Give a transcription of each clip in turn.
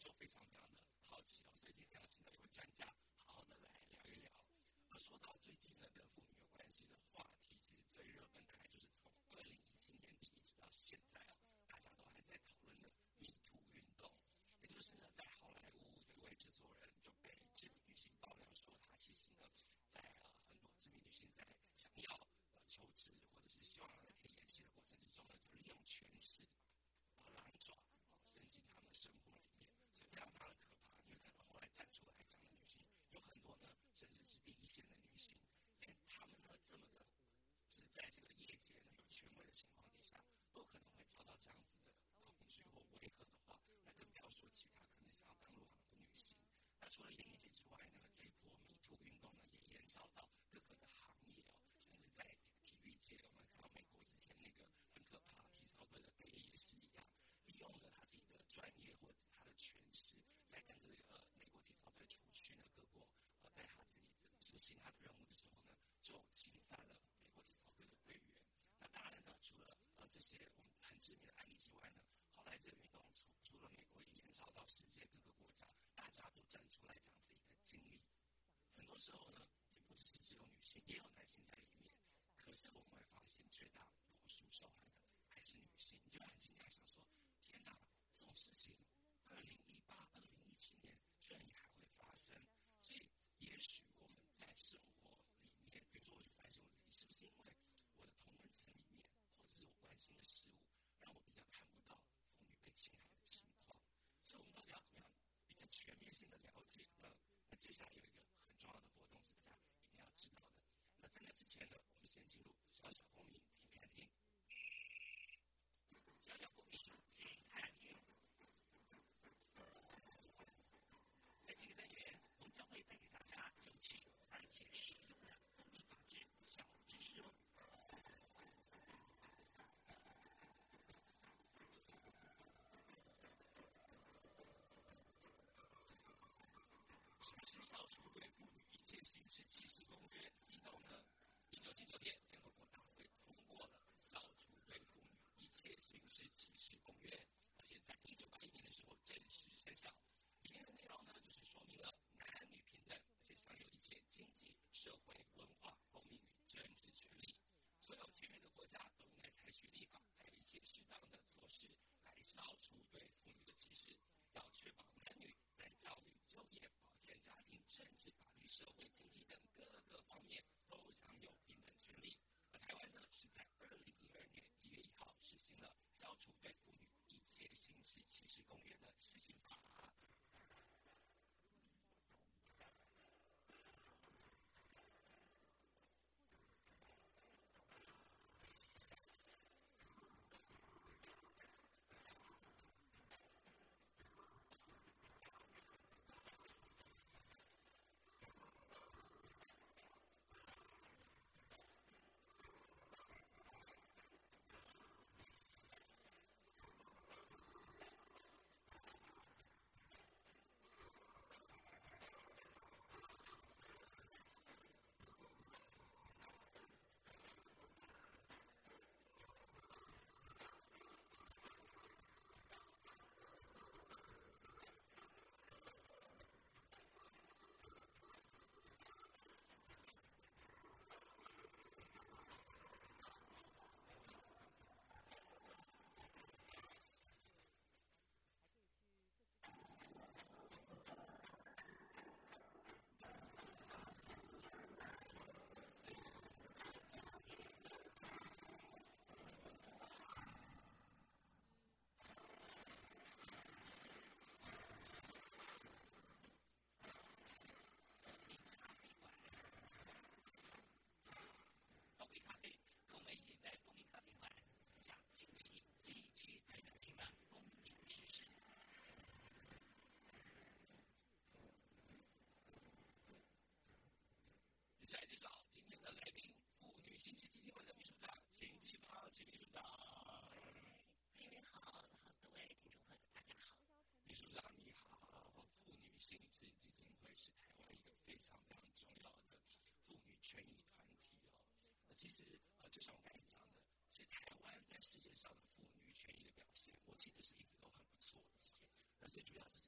就非常非常的好奇哦，所以今天要请到一位专家，好好的来聊一聊。而说到最近呢，跟妇女有关系的话题，其实最热门大概就是从二零一七年底一直到现在啊，大家都还在讨论的“迷途运动”。也就是呢，在好莱坞有一位制作人就被知名女性爆料说，她其实呢，在呃很多知名女性在想要呃求职或者是希望她可以演戏的过程之中呢，就利用权势啊狼爪啊伸进他们的生活里面，是非常非常的可怕。因为可能后来站出来讲的女性有很多呢，甚至是第一线的女性，连她们呢这么的，是在这个业界呢有权威的情况底下，都可能会遭到这样子的恐惧或威吓的话，那更不要说其他可能想要刚入行的女性。那除了演艺界之外呢，这一波迷途运动呢，也延烧到各个的行业哦，甚至在体育界，我们看到美国之前那个很可怕体操队的队也是一样，利用了他自己的专业或者他的权势，在跟这个美国体操队出去呢，各国呃在他自己执行他的任务的时候呢，就侵犯了美国体操队的队员。那当然呢，除了呃这些我们很知名的案例之外呢，后来这个运动除除了美国，也延烧到世界各个国家，家都站出来讲自己的经历。很多时候呢，也不只是只有女性，也有男性在里面。可是我们会发现，绝大多数受害的还是女性。你就很惊讶，想说：天哪，这种事情，二零一八、二零一七年居然也还会发生。所以，也许我们在生活里面，比如说，我去反省我自己，是不是因为我的同温层里面，或者是我关心的事物，让我比较看不到妇女被侵害的情况？所以，我们到底要怎么样比较全面性的了解那？那接下来有一个很重要的活动是大家一定要知道的。那在那之前呢，我们先进入小小公民听看听。小小公民听看听。在这个单元，我们将会带给大家有趣而且实用的公民法治小知识哦。什么是消除对妇女一切形式歧视公约 （CEDAW） 呢？一九七九年，联合国大会通过了《消除对妇女一切形式歧视公约》，而且在一九八一年的时候正式生效。里面的内容呢，就是说明了男女平等，而且享有一切经济、社会、文化、公民与政治权利。所有签约的国家都应该采取立法，还有一些适当的措施来消除对妇女的歧视，要确保男女在教育、就业、保健、家庭、政治、法律、社会、经济等各个方面都享有平等权利。而台湾呢，是在二零一二年一月一号实行了《消除对妇女一切形式歧视公约》再介绍今天的来宾——妇女信息基金会的秘书长秦继芳，请秘书长。嗨，你好，好，各位听众朋友，大家好。秘书长你好，妇女信息基金会是台湾一个非常非常重要的妇女权益团体哦。那其实呃，就像我刚才讲的，是台湾在世界上的妇女权益的表现，我记得是一直都很不错的。是。那最主要是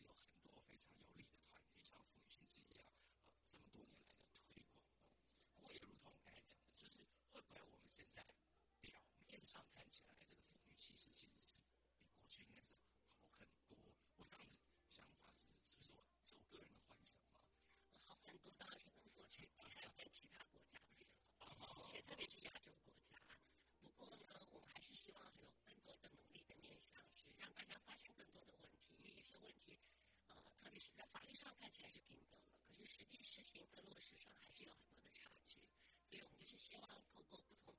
是在法律上看起来是平等的，可是实际实行跟落实上还是有很多的差距。所以我们就是希望通过不同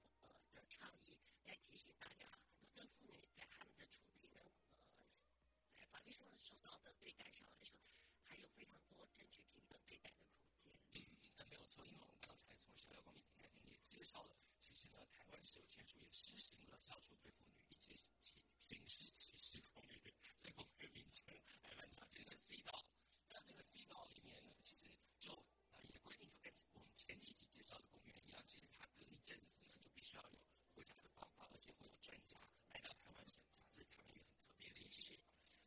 的倡议，在提醒大家，很多的妇女在他们的处境的呃，在法律上的受到的对待上来说，还有非常多争取平等对待的空间。嗯，那没有错，因为我们刚才从小小公民平台也介绍了，其实呢，台湾是有签署也实行了消除对妇女一切歧形式歧视公约。是，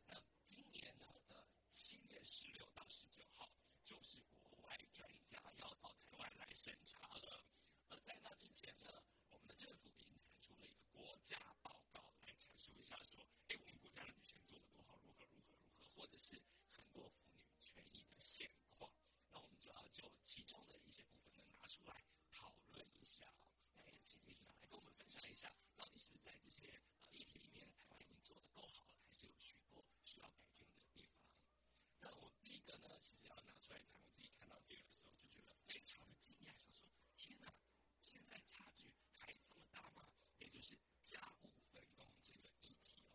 那今年呢的七月十六到十九号，就是国外专家要到台湾来审查了。而在那之前呢，我们的政府已经提出了一个国家报告来阐述一下，说，哎，我们国家的女性做的多好，如何如何如何，或者是很多妇女权益的现况，那我们就要就其中的一些部分，呢拿出来讨论一下。个呢其实要拿出来看我自己看到这个的时候就觉得非常的惊讶想说天呐现在差距还这么大吗？也就是家务分工这个议题哦。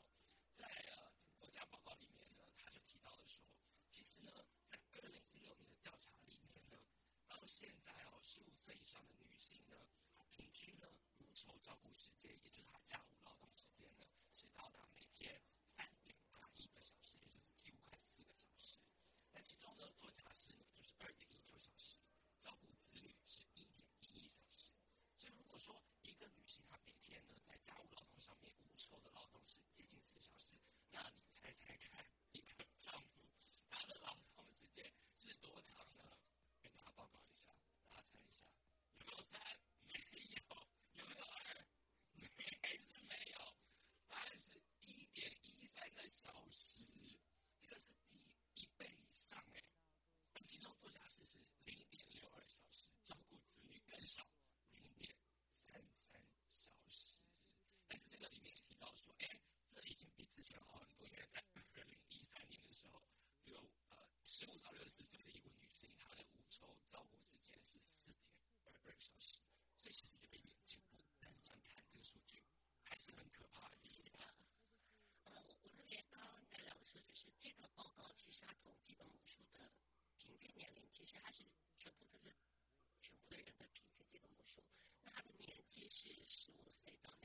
在呃国家报告里面呢他就提到的说其实呢在二零一六年的调查里面呢到现在哦十五岁以上的女性呢平均呢无愁照顾时间也就是她家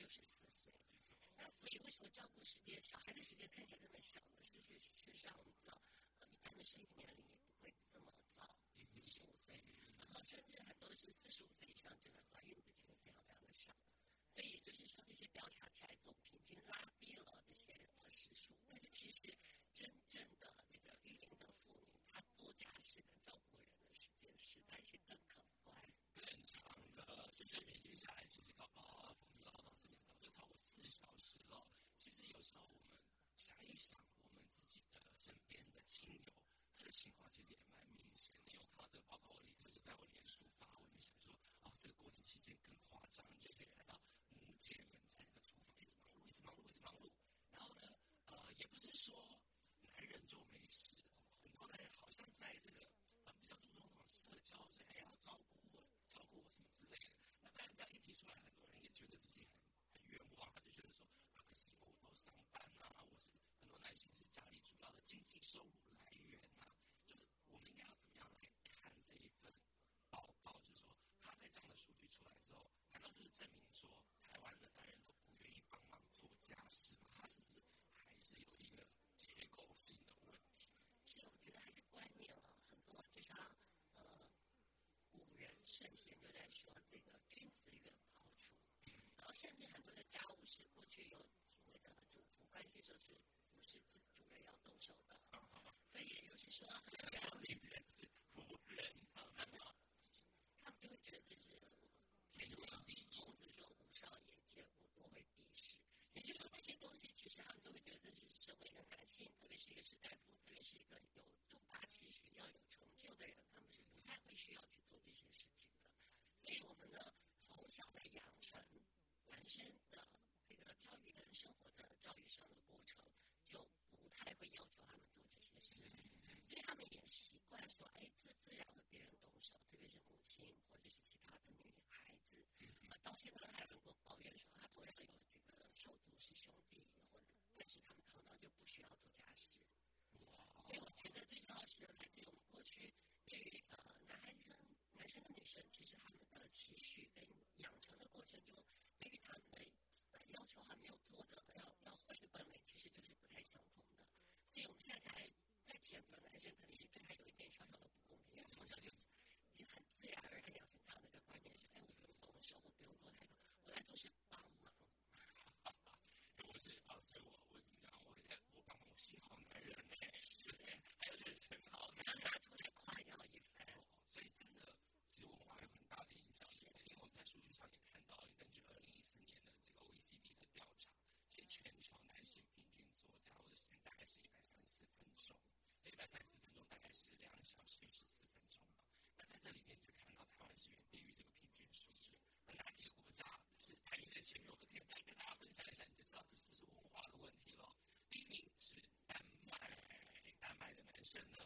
十四岁，那所以为什么照顾时间，小孩的时间看起来这么小呢？是。情况其实也蛮明显的。我看到这个报告，我立刻就在我脸书发文，就想说，啊，这个过年期间更夸张，就是看到母姐人在那个厨房一直忙碌，一直忙碌，一直忙碌。然后呢，呃，也不是说圣贤就在说这个君子远庖厨，然后甚至很多的家务事，过去有所谓的主仆关系，就是不是主主人要动手的，所以也就是说，家里人是仆人，他们就会觉得这是为什么义。孔子说无少也见我多为鄙视，也就是说这些东西，其实他们就会觉得这是身为一个男性，特别是一个士大夫，特别是一个有重大期许要有成就的人，他们是不太会需要去做这些事情。所以我们呢，从小在养成男生的这个教育跟生活的教育上的过程，就不太会要求他们做这些事。所以他们也习惯说：“哎，这自然会别人动手，特别是母亲或者是其他的女孩子。”啊，到现在还有人跟我抱怨说，他同样有这个手足是兄弟，或者但是他们常常就不需要做家事。所以我觉得最重要是来自于我们过去对于、生的女生，其实她们的情绪跟养成的过程中，对于他们的要求还没有做的要要会的本领，其实就是不太相同的。所以我们现在才。在谴责男生，可能也对他有一点小小的不公平，因为从小就已经很自然而然养成这样的一个观念，是哎，我不用动手，我不用做太多，我来做是帮忙。我是啊，所以我我怎么讲？我在我帮忙，我是好男人呢，是，还有人真好，要拿出来夸耀一番。所以真的，其实文化有很大的影响。因为我们在数据上也看到，根据二零一四年的这个 OECD 的调查，其实全球男性平均做家务的时间大概是一百三十四分钟。一百三十分钟大概是两小时十四分钟嘛？那在这里面你就看到台湾是远低于这个平均数字。那哪几个国家是排名在前面？我们可以再跟大家分享一下，你就知道这是不是文化的问题了。第一名是丹麦，丹麦的男生呢，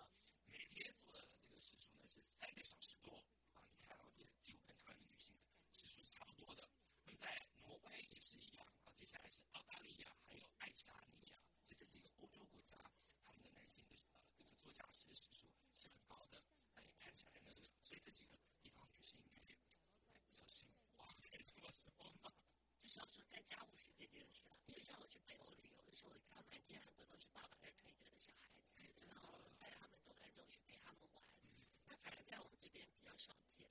每天做的这个时数呢是三个小时多啊！你看到，这几乎跟台湾的女性时数差不多的。那么在挪威也是一样啊，接下来是澳大利亚，还有爱沙尼亚，这这几个欧洲国家，他们的男性的。做家事的时数是很高的，那也看起来呢，所以这几个地方女性应该也比较幸福啊，可以这么说吗？至少说在家务事这件事啊，因为像我去北欧旅游的时候，我看到满街很多都是爸爸在推着的小孩子，然后带他们走来走去陪他们玩，那反而在我们这边比较少见。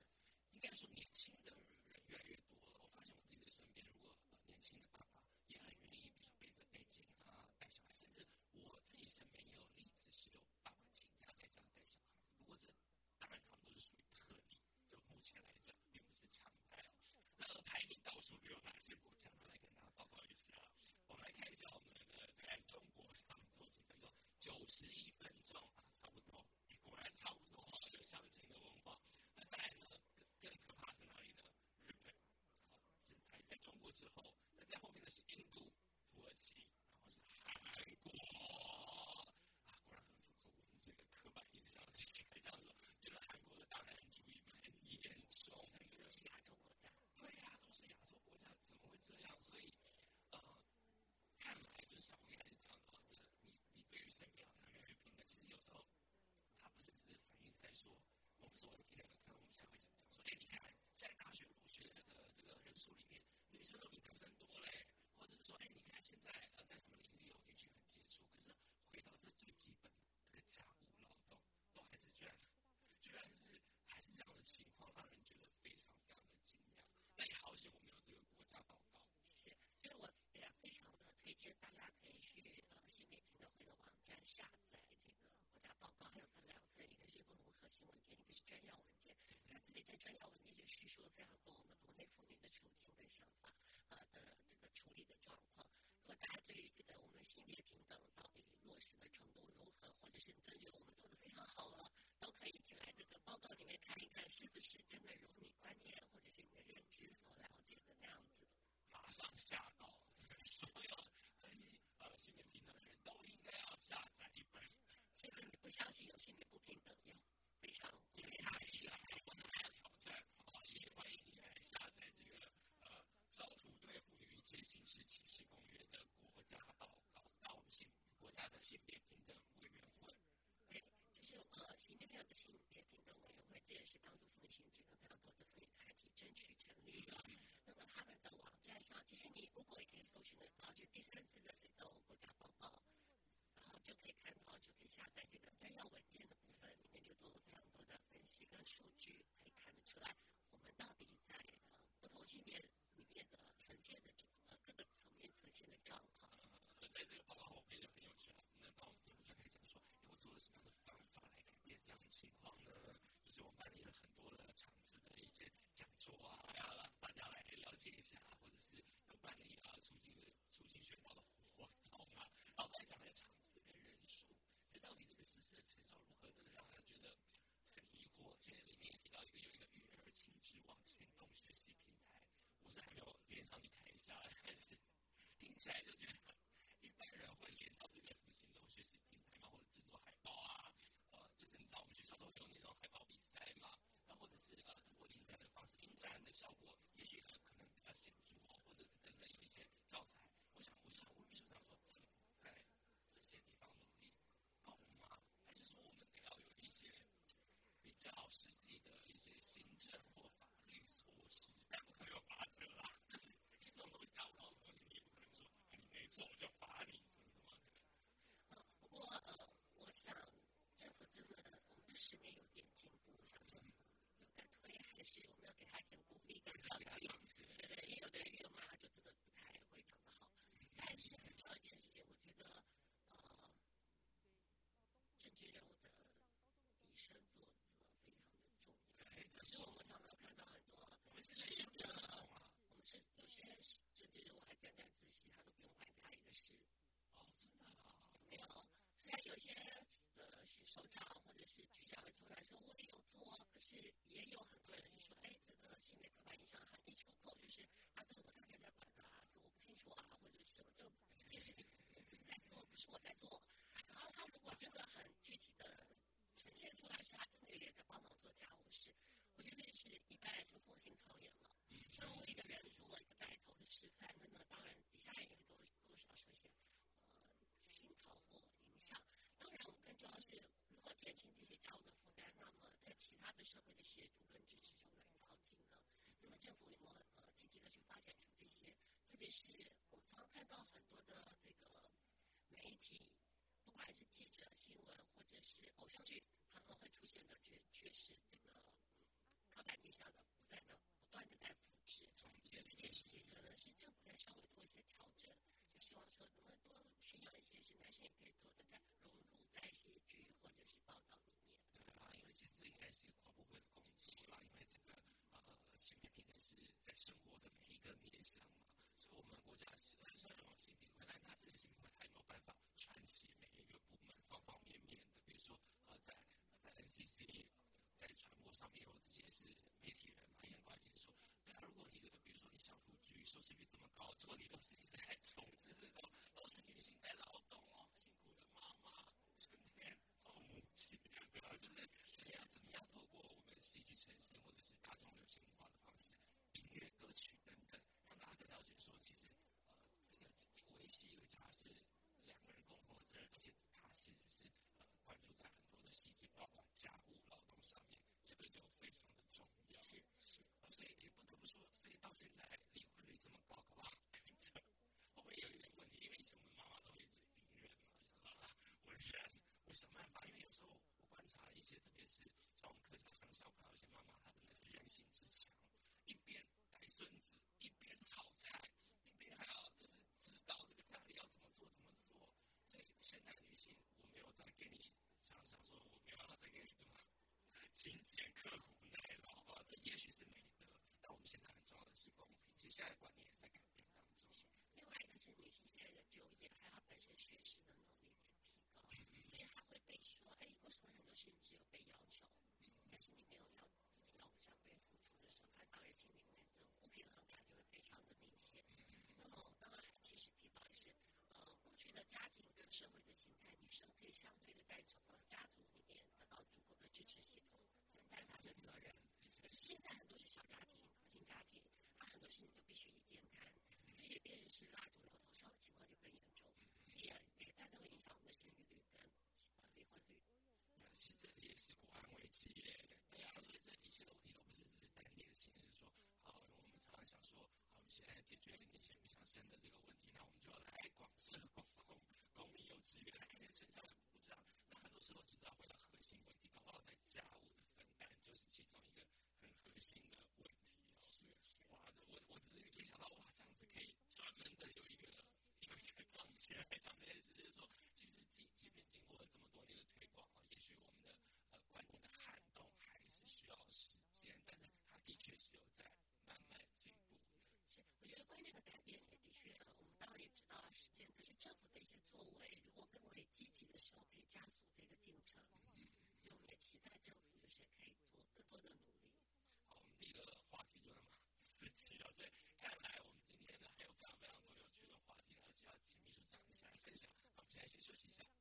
应该说年轻的人越来越多了，我发现我自己的身边，如果年轻的爸爸也很愿意，比如说背着背巾啊带小孩，甚至我自己身边也有例子是有爸爸请假在家带小孩。或者，当然他们都是属于特例，就目前来讲，并不是常态啊。那排名倒数有哪些国？家报告一下。我们来看一下我们的在中国，他们做几分钟？九十一分钟啊，差不多，果然差不多，是相近的文化。那再来呢，更更可怕是哪里呢？日本，是排在中国之后。那在后面的是印度、土耳其，然后是韩国。这个刻板印象，可以这样说，觉得韩国的大男人主义蛮严重。而且都是亚洲国家。对呀，都是亚洲国家，怎么会这样？所以，呃，看来就是小辉还是讲的，这你你对于身边好像越来越平等。其实有时候，他不是只是反映在说，我们所谓的平等，可能我们现在会讲讲说，哎，你看在大学入学的这个人数里面，女生都比男生多嘞，或者是说，哎，你看现在呃在什么领域有女性很杰出，可是回到这最基本。这个家务劳动都还是居然，居然是还是这样的情况，让人觉得非常非常的惊讶。那也好险，我们有这个国家报告。是，所以我也非常大家可以去呃性别平等会的网站下载这个国家报告，还有分两份，一个是共同核心文件，一个是专要文件。那特别在专要文件就叙述了非常多我们国内妇女的处境跟想法，呃的这个处理的状况。如果大家对于这个我们性别平等到底落实的程度如何，或者是你真觉得我们做的非常好了，都可以进来这个报告里面看一看，是不是真的如你观念或者是你的认知所了解的那样子。马上下到所有呃性别平等的人都应该要下载一本。甚至你不相信有性别不平等，要非常因为他是不能来挑战，也欢迎你来下载这个呃少数对妇女一切形式歧视公约的国家报告，到我们性国家的性别平等委员会。对，就是呃，性别的性别平等委员会，这也是当初妇女性质跟非常多的妇女团体争取成立的。那么他们的网站上，其实你 Google 也可以搜寻得到，就第三次的这个国家报告。就可以看到，就可以下载这个摘要文件的部分，里面就做了非常多的分析跟数据，可以看得出来，我们到底在呃不同性别里面的呈现的这个各个层面呈现的状况。呃，在这个报告后面就很有趣了，能帮我们节目展开讲说，我做了什么样的方法来改变这样的情况呢？就是我们办理了很多下来，是听起来就觉得一般人会连到这个什么行动学习平台嘛，或者制作海报啊，呃，就是你知道我们学校都用那种海报比赛嘛，然后或者是呃通过影展的方式，影展的效果也许呢可能比较显著哦，或者是等等有一些教材，我想我想我秘书长说政府在这些地方努力够吗？还是说我们得要有一些比较实际的一些行政或？是我在做。然后他如果真的很具体的呈现出来，是他真的也在帮忙做家务事，我觉得是一般来说风行操演了。身为的人做了一个带头的示范，那么当然底下也有多多少受一些呃熏陶或影响。当然，我们更重要是如何减轻这些家务的负担，那么在其他的社会的协助跟支持中来引导进？那么政府也没有呃积极的去发展出这些，特别是。偶像剧可能会出现的，确确实。这种掉头少的情况就更严重，也也单独影响我们的生育率跟、单离婚率。那其实这也是国安危机，对啊，所以这一切的问题都不是只是单一的，就是说，好，我们常常想说，好，我们现在解决了那些不想生的这个问题，那我们就要来广生。préciser.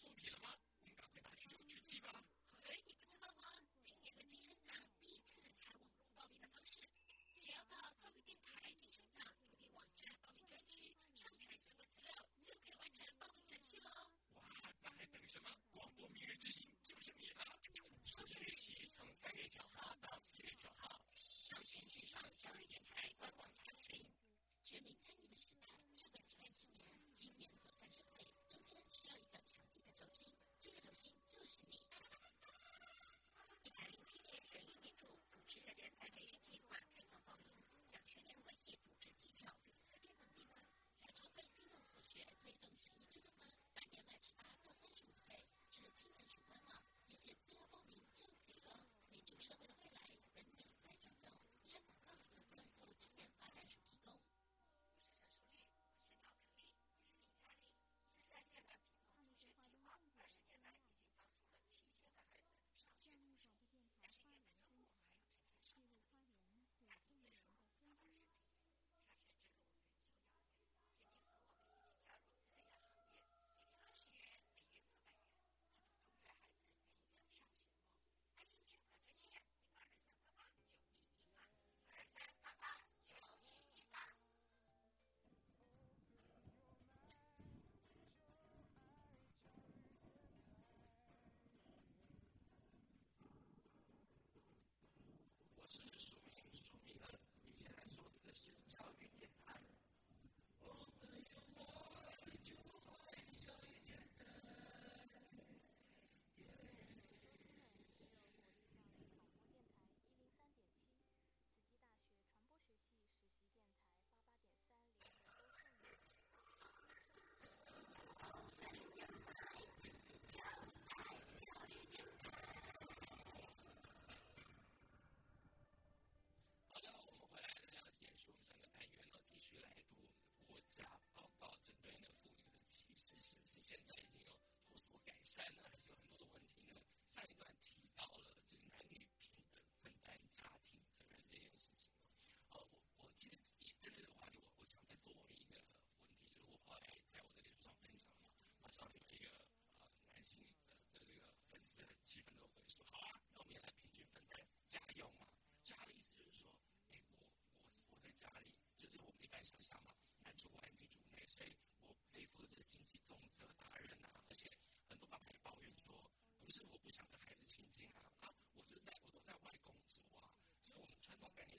作弊了吗？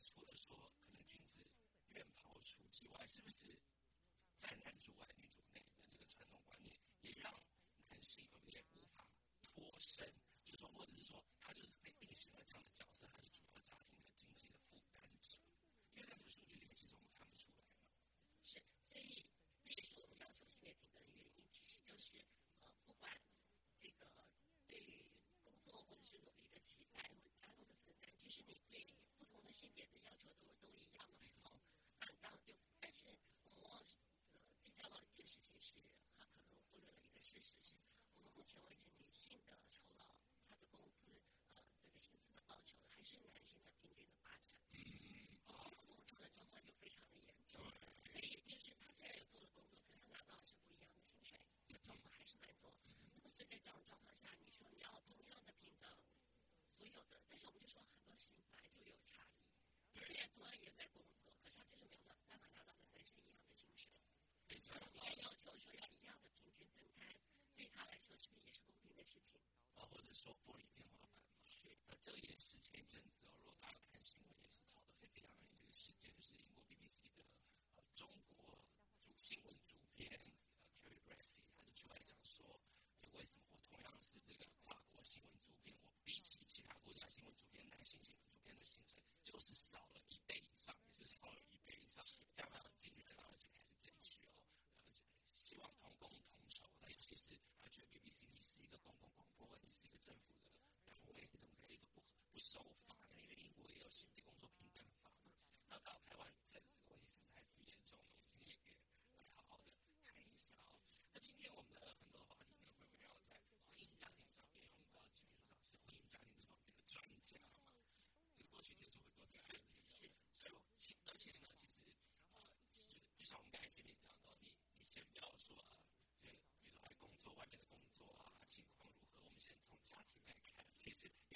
除了说可能君 as 庖厨之外，是不是 follow this whole point.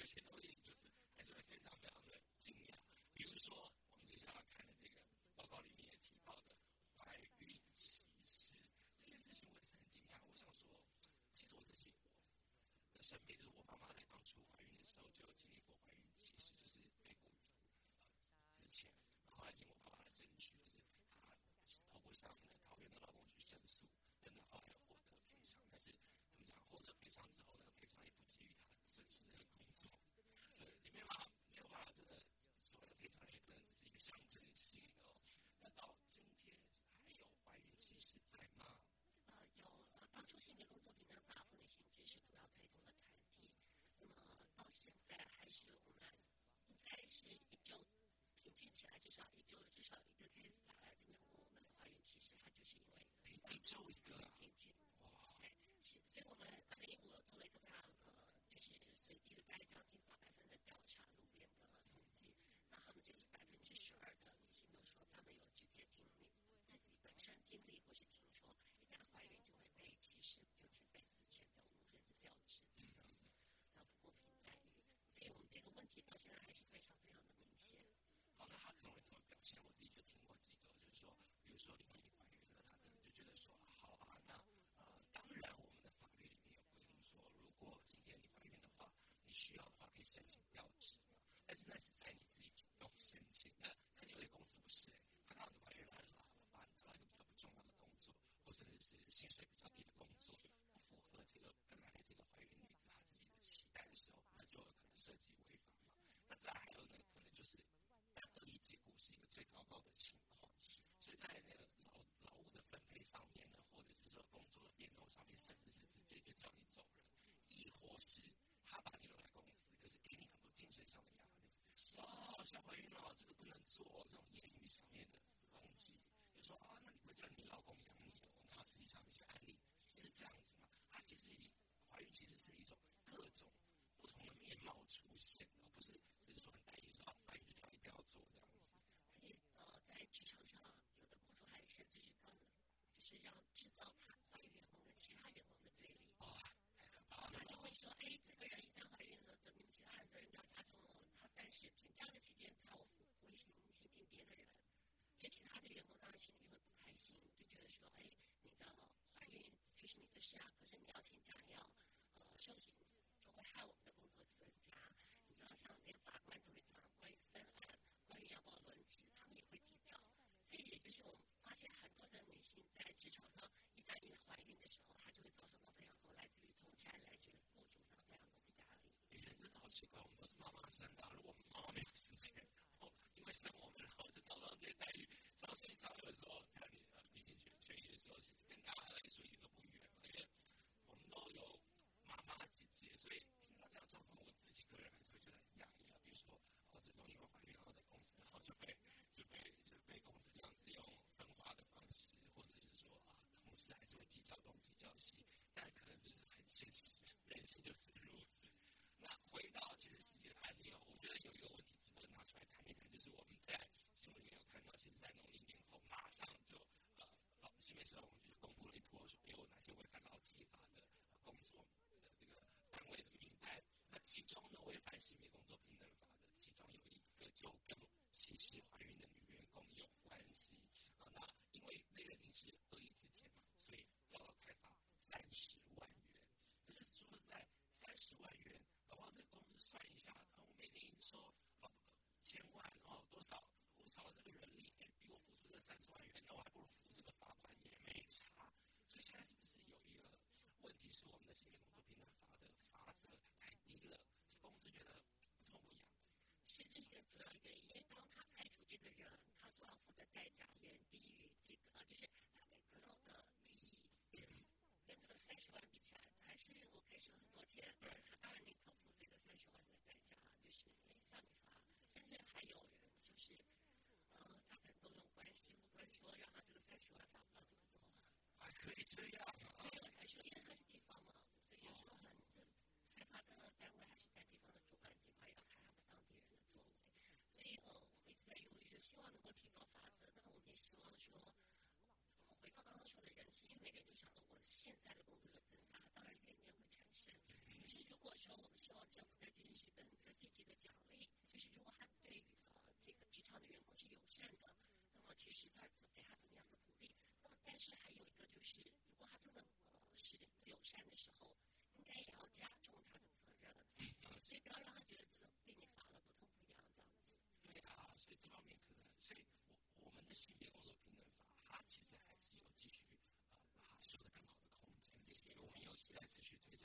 些东西就是还是会非常非常的惊讶。比如说，我们接下来看的这个报告里面也提到的怀孕歧视这件事情，我也是很惊讶。我想说，其实我自己我的审美，就是我妈妈在当初怀孕的时候就有经历过怀孕歧视，就是被雇主呃之前，后来经过爸爸的争取，就是她透过向那个桃园的劳工局申诉，等等，后来获得赔偿。但是怎么讲，获得赔偿之后呢，赔偿也不给予她损失这个工作，对，你没有办法，没有办法，真的所谓的赔偿也可能只是一个象征性的哦。那到今天还有怀孕歧视在吗？呃，有呃，当初性别工作平等法妇女性知是主要推动的团体，那么到现在还是我们应该是一周平均起来至少一周至少一个 case 打来这边我们的怀孕歧视，它就是因为每一周一个，平均。哇，对，所以我们二零一五做了一个非常呃，就是随机的大概将近八百分的调查，路边的统计，那他们就是百分之十二的女性都说，她们有直接听你自己本身经历或是听说，一旦怀孕就会被歧视，尤其被之前走路甚至调职等等，然后不公平待遇，所以我们这个问题到现在还是非常非常。好，那他可能会怎么表现？我自己就听过几个，就是说，比如说你已经怀孕了，他可能就觉得说，好啊，那呃，当然我们的法律里面有规定说，如果今天你怀孕的话，你需要的话可以申请调职，但是那是在你自己主动申请的，但是有些公司不是、欸，他看到你怀孕了，他就说好了，把你调到一个比较不重要的工作，或甚至是薪水比较低的工作，不符合这个本来这个怀孕女子她自己的期待的时候，那就可能涉及违法嘛。那再还有呢，可能就是单恶意解雇是一个最糟糕的情况，所以在那个劳劳务的分配上面呢，或者是说工作的变动上面，甚至是直接就叫你走人，亦或是他把你留在公司，可是给你很多精神上的压力。哦，小怀孕了，这个不能做，这种言语上面的攻击，就说啊，那你会叫你老公养你哦？然后实际上一些案例是这样子嘛？它其实以怀孕其实是一种各种不同的面貌出现，的不是只是说很单一说啊，怀孕就叫你不要做这样子。而且呃，在职场上，有的雇主还甚至是跟，就是让制造他怀孕员工跟其他员工的对立。哇，太可怕了他！就会说，哎，这个人一旦怀孕了，等你们其他人责任就要加重了。他但是请假的期间，他有威胁性平别的人，所以其他的员工当然心里就会不开心，就觉得说，哎，你的怀孕就是你的事啊，可是你要请假，你要呃休息，就会害我们的工作增加。你知道，像连法官都会讲关于分案、关于要不要轮值，他们也会计较。所以也就是我们发现很多的女性在职场上，一旦因为怀孕的时候，她就会遭受到非常多来自于同差、来自于雇主的非常多的压力。女人真的好奇怪，我们都是妈妈生的啊，如果我们妈妈没有时间，哦，因为生我们，然后就遭到这些待遇，然后所以常有的时候看你呃毕竟权权益的时候，其实跟大家来说一点都不远嘛，因为我们都有妈妈姐姐，所以听到这样状况，我自己个人还是会觉得很压抑啊。比如说，哦，这种因为怀孕然后在公司，然后就被就被就被公司这样子用分化的方式，或者是说啊，同事还是会计较东计较西，但可能就是很现实，人性就是如此。那回到其实实际的案例哦，我觉得有一个问题值得拿出来谈一谈，就是我们在新闻里面有看到，其实，在农历年后马上就呃，劳新媒体我们就公布了一波说有哪些违反劳基法的呃工作的这个单位的名单。那其中呢，违反性别工作平等法的，其中有一个就跟歧视怀孕的女员工有关系啊。那因为那个人是恶意之前嘛，所以遭到开罚三十万元。可是说在，三十万元，搞不好这个公司算一下，然后每年营收哦千万哦多少，我少了这个人力，哎，比我付出这三十万元，那我还不如付这个罚款也没差。所以现在是不是有一个问题是我们的性别工作平等法的罚则太低了，所以公司觉得不痛不痒。是这是一个主要一个，因为当他开除这个人，他所要付的代价远低于这个，呃就是他给得到的利益，跟跟这个三十万比起来，还是我可以省很多钱。当然你可付这个三十万的代价，就是让你罚。甚至还有人就是，呃，他可能动用关系，不管说让他这个三十万罚不到这么多。还可以这样啊所？以我才说，因为他是地方嘛，所以有时候很这裁罚的单位还是在地方的主管机关，要看他们当地人的作为。所以呃，我们一直在犹豫，就希望能够提高法则。那我们也希望说，回到刚刚说的人是，因为每个人都想到我现在的工作如果说我们希望政府在这件事跟跟积极的奖励，就是如果他对于呃这个职场的员工是友善的，那么其实他给他怎么样的鼓励？那么但是还有一个就是，如果他真的呃是不友善的时候，应该也要加重他的责任，所以不要让他觉得这个给你发了不痛不痒这样子。对啊，所以这方面可能，所以我我们的性别工作平等法，它其实还是有继续呃它收的更好的空间，因为我们有在持续推。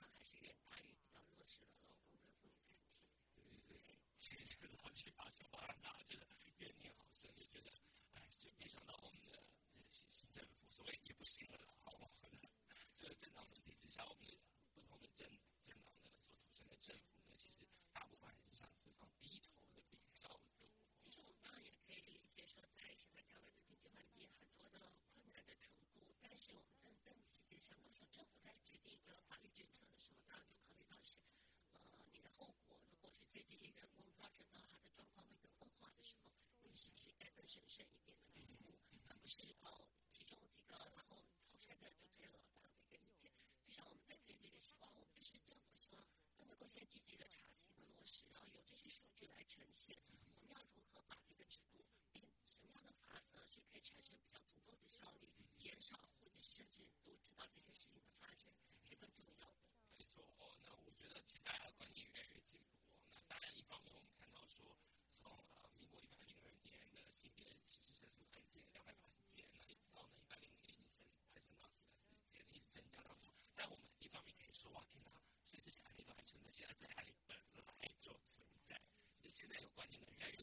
还是远大于比较弱势的的。对对对，这个老七把小巴掌，觉得越念好深，就觉得，哎，就没想到我们的新新政府所谓也不行了，好吗？这个正党的替之下，我们的不同的政政党呢所组成的政府。积极的查询和落实然后有这些数据来呈现而且在哪里本来就存在，所以现在有观念的越来。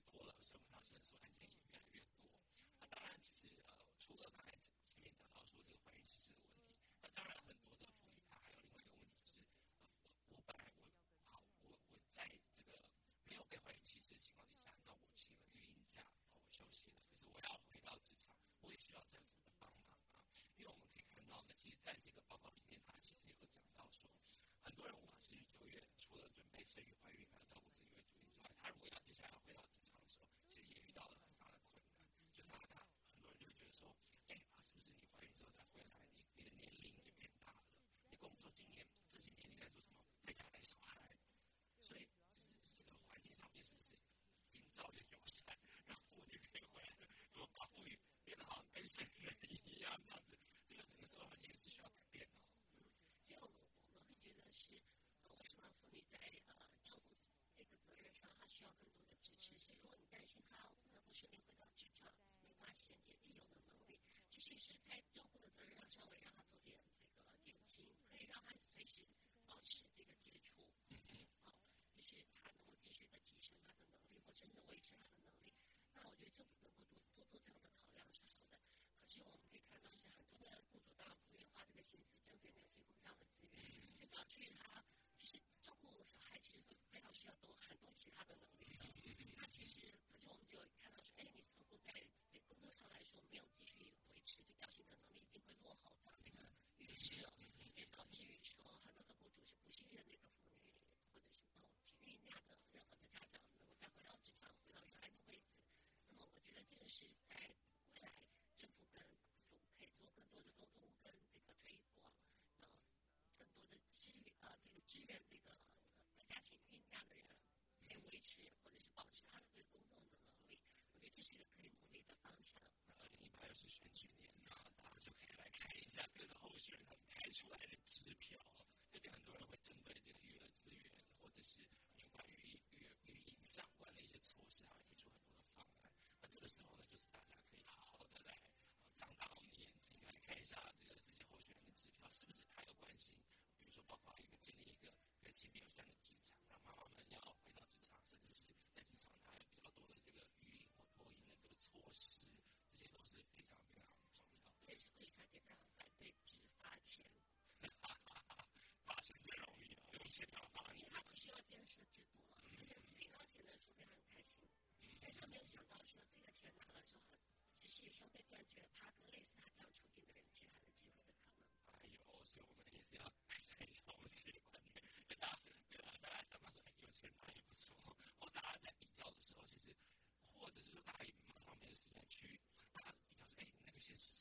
是一个可以努力的方向。然后一八又是选举年呢，大家就可以来看一下各个候选人他们开出来的支票，这里很多人会针对这个娱乐资源，或者是有关于娱娱娱影相关的一些措施，还会提出很多的方案。那这个时候呢，就是大家可以好好的来张大我们的眼睛，来看一下这个这些候选人的支票是不是他有关系，比如说包括一个建立一个跟性别有相。是相对断绝他跟类似他这样处境的人其他的机会的可能。还有，所以我们也是要改善一下我们自己的观念。跟大家，对啊，大家想到说，哎，有钱他也不错。或大家在比较的时候，其实，或者是说大家也没那么时间去，大家比较说，哎，那个现实。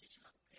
してしまっ。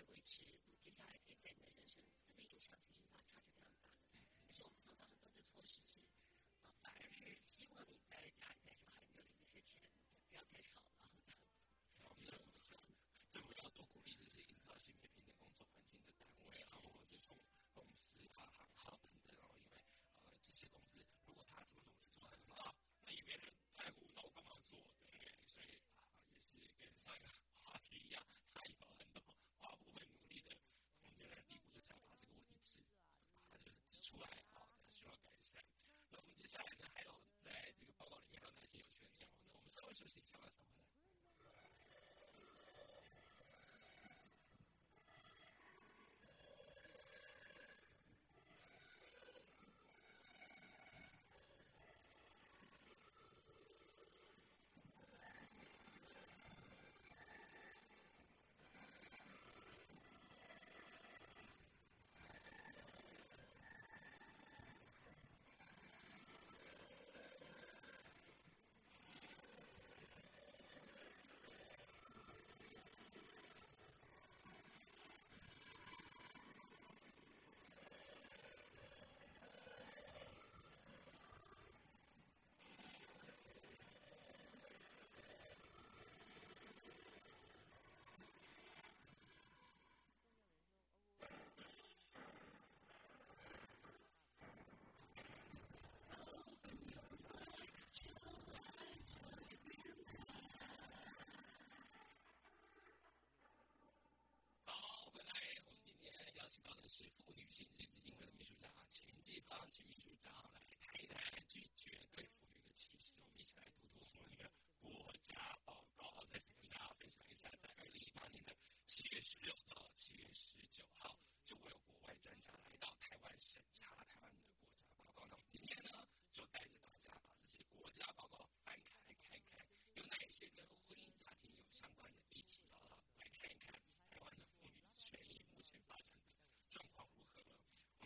新世基金会的秘书长、前进发起秘书长来谈一谈拒绝对妇女的歧视。我们一起来读读我们的国家报告，再次跟大家分享一下，在二零一八年的七月十六到七月十九号，就会有国外专家来到台湾审查台湾的国家报告。那我们今天呢，就带着大家把这些国家报告翻开看看，有哪一些跟。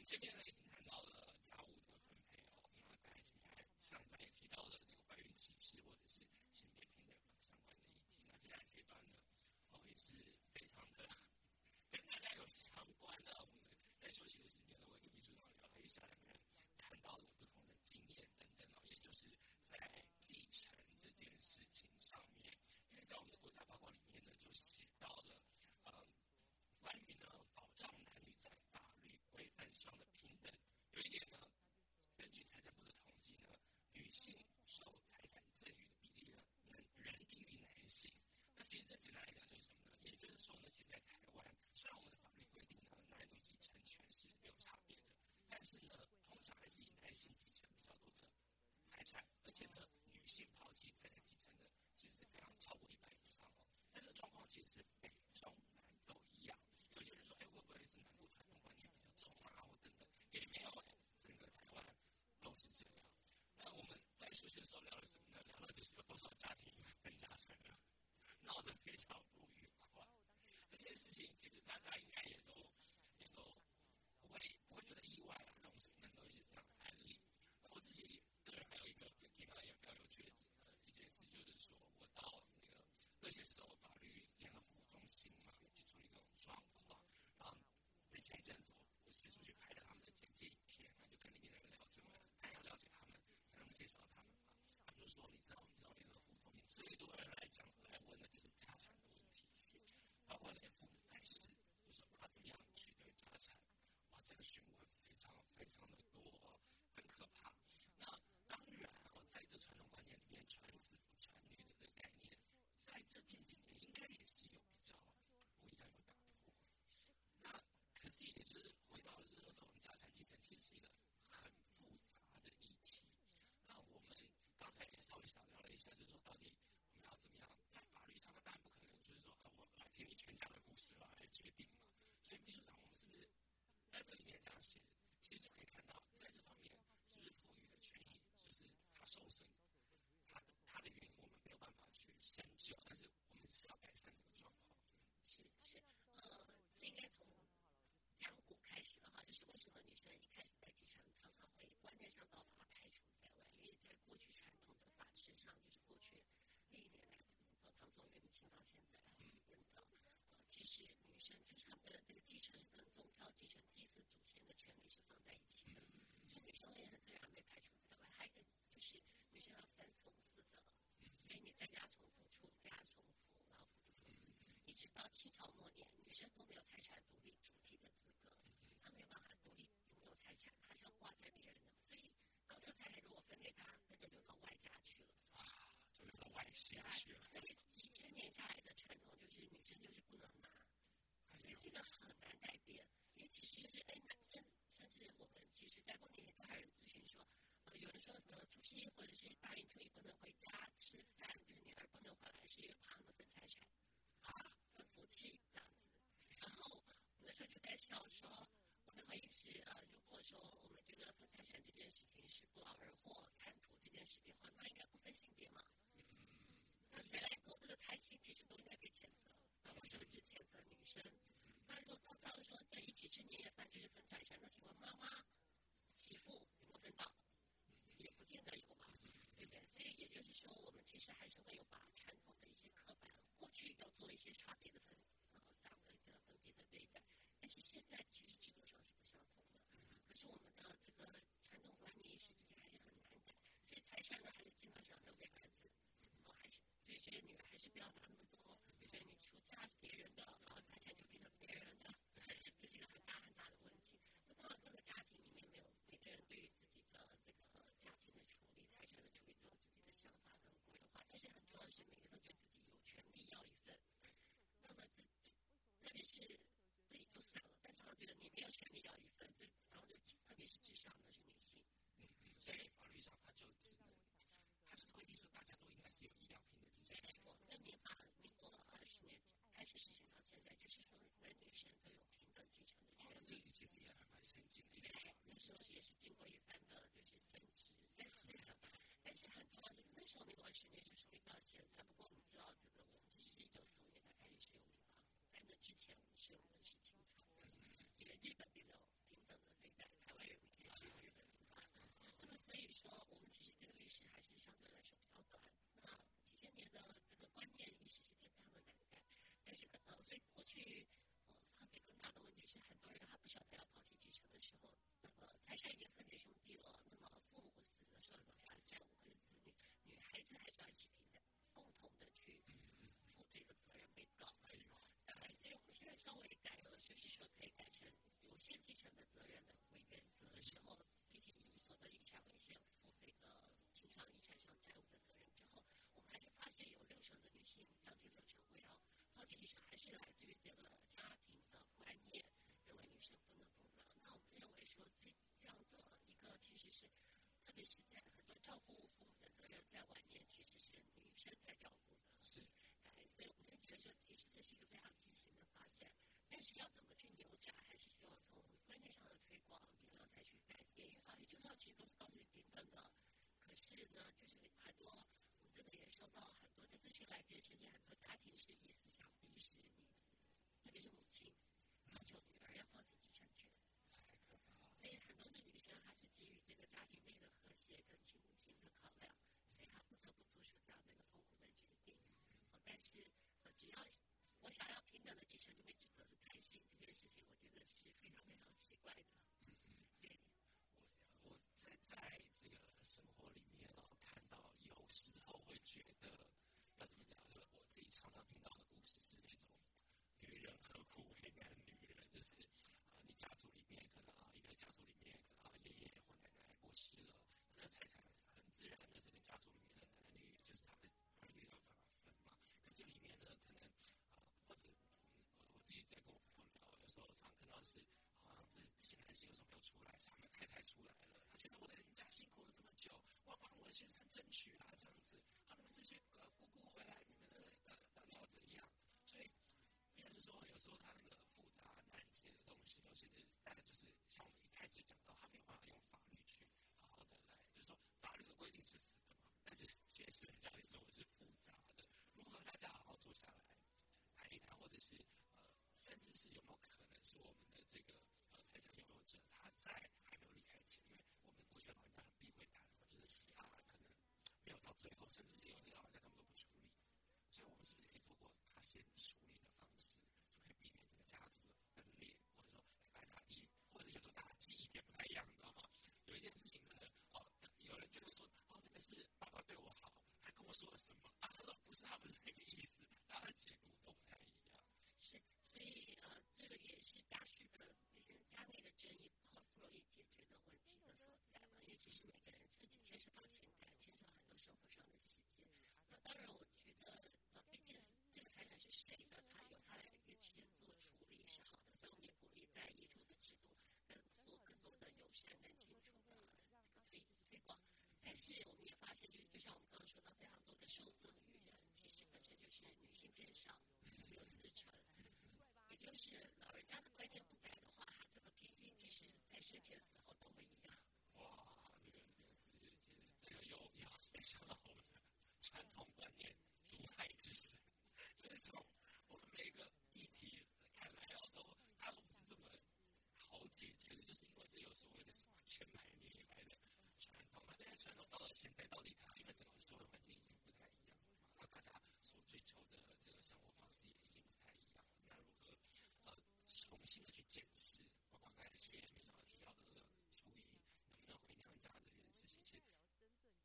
enseñan 见女性抛弃在秘书长，我们是不是在这里面？所以女生也很自然被排除在外。还有一个就是女生要三从四德，所以你在家从父出，在家从父，然后父子从子，一直到清朝末年，女生都没有财产独立主体的资格，她没有办法独立拥有财产，她是要挂在别人的。所以到这个财产如果分给她，那就到外家去了。啊，就到外县去了。所以几千年下来的传统就是女生就是不能拿，所以这个很难改变。因为其实就是哎，男生甚至我们其实在过年也都还有人咨询说，呃，有人说什么除夕或者是大年初一不能回家吃饭，就是女儿不能回来，是因为怕他们分财产啊，分福气这样子。然后我那时候就在笑说，我是呃，如果说我们觉得分财产这件事情是不劳而获、贪图这件事情的话，那应该不分性别嘛。嗯那谁来做这个贪心，其实都应该被谴责。那为什么只谴责女生？那如果照照说在一起吃年夜饭就是分财产，那请问妈妈、媳妇有没有分到？也不见得有吧，对不对？所以也就是说，我们其实还是会有把传统的一些刻板，过去要做一些差别的分，呃，这样的一个分别的对待。但是现在其实制度上是不相同的。可是我们的这个传统观念意识之间还是很难改，所以财产呢还是尽量想留给儿子，我还是对这些女儿还是不要拿那么多，就觉得你出嫁是别人的，然后财产就变成别人的，这是一个很大很大的问题。那当然各个家庭里面没有每个人对于自己的这个家庭的处理、财产的处理都有自己的想法跟规划，但是很重要的是每个都觉得自己有权利要一份。那么这这特别是自己就算了，但是我觉得你没有权利要一份，这然后就特别是至上的是女性。嗯嗯，所以法律上它就只能，它是规定说大家都应该是有一样平等之间的。我们的民法民国二十年开始实行到现在，就是说男女生都有平等继承的权哦，这利。个其实也还蛮先进的对，那。时候也是经过一番的就是争执，但是但是很多那时候民国二十年就处理到现在。不过我们知道这个我们其实是一九四五年才开始使用民法，在那之前我们是用的是清朝，因为日本并没有平等的对待台湾人民可以使用日本民法。那么所以说我们其实这个历史还是相对来说比较短。那几千年的这个观念意识是非常的难改，但是可能所以过去呃特别更大的问题是很多人还不晓得要抛弃继承的时候，那么财产已经分给兄弟了，那么父母死的时候留下的债务和子女，女孩子还是要一起平等，共同的去负这个责任被告。哎呦，呃，所以我们现在稍微改了，就是说可以改成有限继承的责任的为原则的时候，毕竟以所得遗产为先负这个清偿遗产上债务的责任之后，我们还是发现有六成的女性，将近六成会要抛弃继承，是来自于这个家庭的观念，认为女生不能服软。那我们认为说这这样的一个其实是，特别是在很多照顾父母的责任在晚年其实是女生在照顾的。是哎，所以我们就觉得说，其实这是一个非常畸形的发展。但是要怎么去扭转，还是希望从观念上的推广，尽量再去改变。因为法律就算其实都是告诉你平等的，可是呢，就是很多我们真的也收到很多的咨询来电，甚至很多家庭是以思想逼使你，特别是母亲要求女儿要放弃继承权。太可怕了。所以很多的女生还是基于这个家庭内的和谐跟亲情的考量，所以她不得不做出这样的一个痛苦的决定。哦但是呃，只要我想要平等的继承，就被指责是贪心这件事情，我觉得是非常非常奇怪的。对，我我在在这个生活里面哦，看到有时候会觉得要怎么讲？就是我自己常常听到的故事是那种女人何苦为难女人，就是啊、你家族里面可能啊，一个家族里面可能啊，爷爷或奶奶过世了，那个财产很自然的，这个家族里面的男男女女就是他的儿女要办法分嘛。可是里面呢，可能啊、或者嗯，我我自己在跟我朋友聊，有时候常看到的是，好像有时候没有出来，是他们太太出来了，他觉得我在人家辛苦了这么久，我要帮我的先生争取啊，这样子，啊，你们这些呃姑姑回来，你们的到到底要怎样？所以，别人说有时候他那个复杂难解的东西，尤其是大概就是像我们一开始讲到，他没有办法用法律去好好的来，就是说法律的规定是死的嘛，但是现实人家的生活是复杂的，如何大家好好坐下来谈一谈，或者是呃，甚至是有没有可能是我们的这个来讲，拥有者他在还没有离开前，因为我们过去的老人家很避讳他谈，就是提啊，可能没有到最后，甚至是有的老人家根本都不处理。所以我们是不是可以通过他先处理的方式，就可以避免这个家族的分裂，或者说大家一，或者有时候大家记忆点不太一样，你知道吗？有一件事情可能哦，有人觉得说哦，那个是爸爸对我好，他跟我说了什么啊？他说不是，他不是那个意思，大家解读都不太一样。是，所以呃，这个也是大师的。谁的，他有他的一些做处理是好的，所以我们鼓励在遗嘱的制度更做更多的友善跟清楚的这个推推广。但是我们也发现，就就像我们刚刚说到，非常多的受赠与人其实本身就是女性偏少，只有四成，也就是老人家的观念不在的话，这个平均其实在生前死后都会一样。哇，这个这个这个有有非常好的传统观念，毒害之神，就是从我们每个议题看来啊，都它都不是这么好解决的，就是因为这有所谓的什么千百年以来的传统，那这些传统到了现在，到底它因为整个社会环境已经不太一样了嘛，那大家所追求的这个生活方式也已经不太一样，那如何呃重新的去检视，包括刚才谢没想到提到的初一能不能回娘家这件事情，其实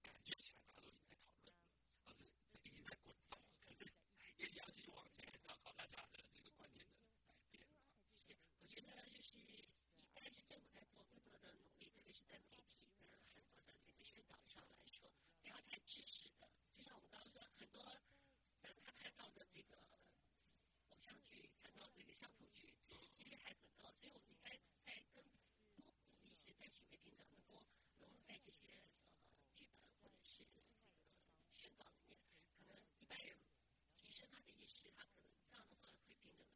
感觉起来大家都已经在讨论了，而且这已经在滚动了，可是也许要继续往前，还是要靠大家的这个观念的改变啊。是，我觉得就是以但是政府在做更多的努力，特别是在媒体跟很多的这个宣导上来说，知识的。就像我们刚刚说，很多呃他看到的这个偶像剧，看到这个乡土剧，其实几率还很高，所以我们应该在更多鼓励一些在性别平等能够融入在这些呃剧本或者是这个宣导里面，可能一般人提升他的意识，他可能这样的话会平等的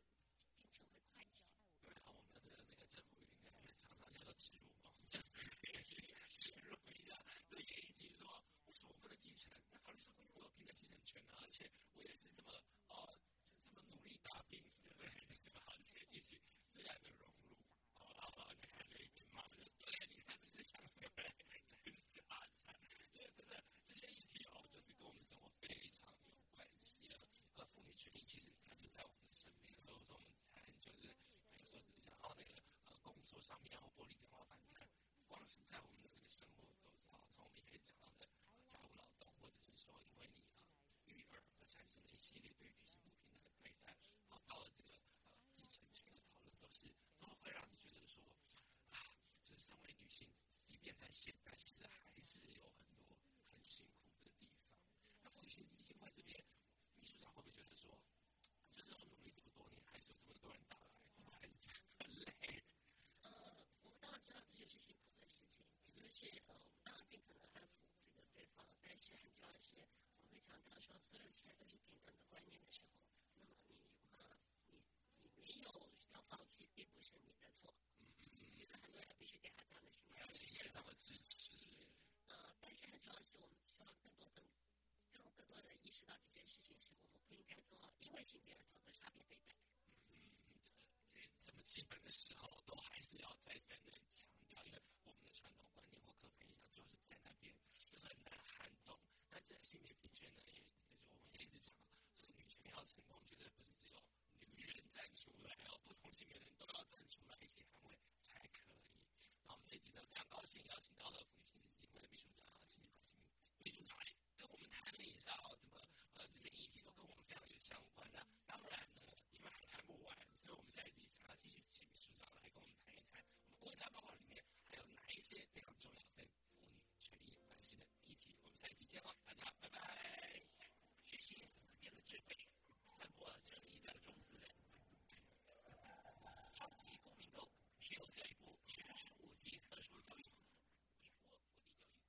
进程会快一些。对啊，我们的那个政府应该还常常叫做植入嘛，这样也是植入一下，对，也已经说为什么我不能继承？那法律上规定我有平等继承权啊，而且我也是这么哦这这么努力打拼，对不对？是吧？而且继续自然的融入，好了好了，你看这一边嘛，对，你看这是想什么嘞？增加产，对，真的这些议题哦，就是跟我们生活非常有关系的。呃，妇女权益其实你看就在我们的身边，如果说我们谈就是有时候只是讲哦那个呃工作上面或玻璃天花板，你看光是在我们的这个生活周遭，从我们一开始讲到的呃家务劳动，或者是说因为你呃育儿而产生的一系列对女性不平等的对待，好到了这个呃基层群的讨论，都是都会让你觉得说啊，就是身为女性，即便在现代，其实还是有很多很辛苦的地方。那女性基金会这边，秘书长会不会觉得说，就是我努力这么多年，还是有这么多人打来，会不会还是觉得很累？呃，我们当然知道这就是辛苦的事情，就是呃，我们当然尽可能安抚这个对方，但是很重要的是，我们会强调说，所有现在都是平等的观念的时候，那么你如何，你你没有要并不是你的错。嗯嗯嗯，很多人必须给他这样的心理还有精神上的支持。呃，但是很重要的是，我们希望更多的让更多人意识到这件事情是我们不应该做，因为性别而做的差别对待。嗯，这么基本的时候，都还是要再三的强调，因为我们的传统观念或刻板印象就是在那边很难撼动。那这性别平权呢，也也就我们也一直讲，这个女权要成功，绝对不是只有站出来哦，不同性别的人都要站出来一起捍卫才可以。那我们这集呢，非常高兴邀请到了妇女性基金会的秘书长啊，秦法新秘书长来跟我们谈了一下哦，怎么呃这些议题都跟我们非常有相关的。当然呢，因为还谈不完，所以我们下一集想要继续请秘书长来跟我们谈一谈，我们国家报告里面还有哪一些非常重要跟妇女权益有关系的议题。我们下一集见喽，大家拜拜。学习思辨的智慧，散播正义的种子。Shield Jade